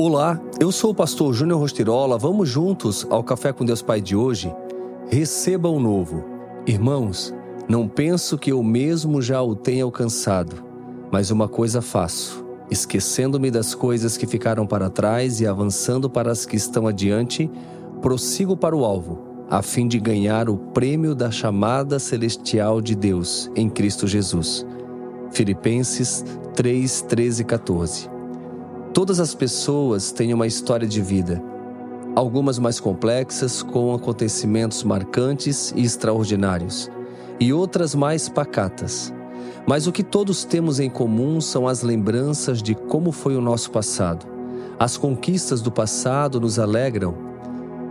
Olá, eu sou o pastor Júnior Rostirola. Vamos juntos ao Café com Deus Pai de hoje? Receba o novo. Irmãos, não penso que eu mesmo já o tenha alcançado, mas uma coisa faço, esquecendo-me das coisas que ficaram para trás e avançando para as que estão adiante, prossigo para o alvo, a fim de ganhar o prêmio da chamada celestial de Deus em Cristo Jesus. Filipenses 3, 13 e 14. Todas as pessoas têm uma história de vida, algumas mais complexas, com acontecimentos marcantes e extraordinários, e outras mais pacatas. Mas o que todos temos em comum são as lembranças de como foi o nosso passado. As conquistas do passado nos alegram,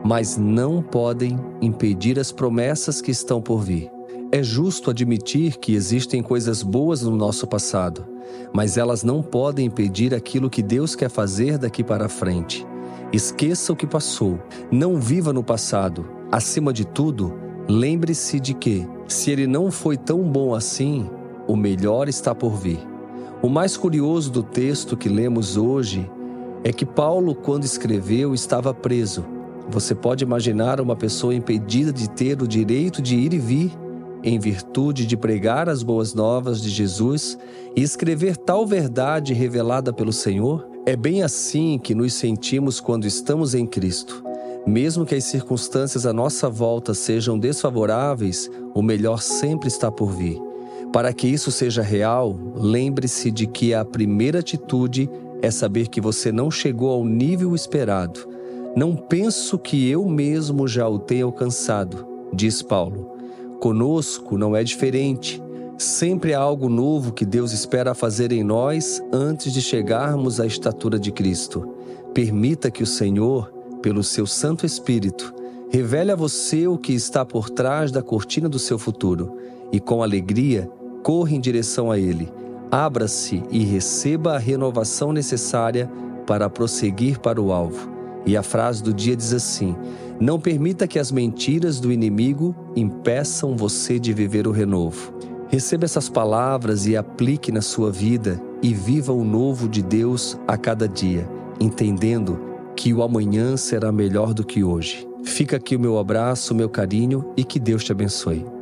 mas não podem impedir as promessas que estão por vir. É justo admitir que existem coisas boas no nosso passado, mas elas não podem impedir aquilo que Deus quer fazer daqui para frente. Esqueça o que passou, não viva no passado. Acima de tudo, lembre-se de que, se ele não foi tão bom assim, o melhor está por vir. O mais curioso do texto que lemos hoje é que Paulo, quando escreveu, estava preso. Você pode imaginar uma pessoa impedida de ter o direito de ir e vir em virtude de pregar as boas novas de Jesus e escrever tal verdade revelada pelo Senhor? É bem assim que nos sentimos quando estamos em Cristo. Mesmo que as circunstâncias à nossa volta sejam desfavoráveis, o melhor sempre está por vir. Para que isso seja real, lembre-se de que a primeira atitude é saber que você não chegou ao nível esperado. Não penso que eu mesmo já o tenha alcançado, diz Paulo. Conosco não é diferente. Sempre há algo novo que Deus espera fazer em nós antes de chegarmos à estatura de Cristo. Permita que o Senhor, pelo seu Santo Espírito, revele a você o que está por trás da cortina do seu futuro e, com alegria, corra em direção a Ele. Abra-se e receba a renovação necessária para prosseguir para o alvo. E a frase do dia diz assim: Não permita que as mentiras do inimigo impeçam você de viver o renovo. Receba essas palavras e aplique na sua vida e viva o novo de Deus a cada dia, entendendo que o amanhã será melhor do que hoje. Fica aqui o meu abraço, meu carinho e que Deus te abençoe.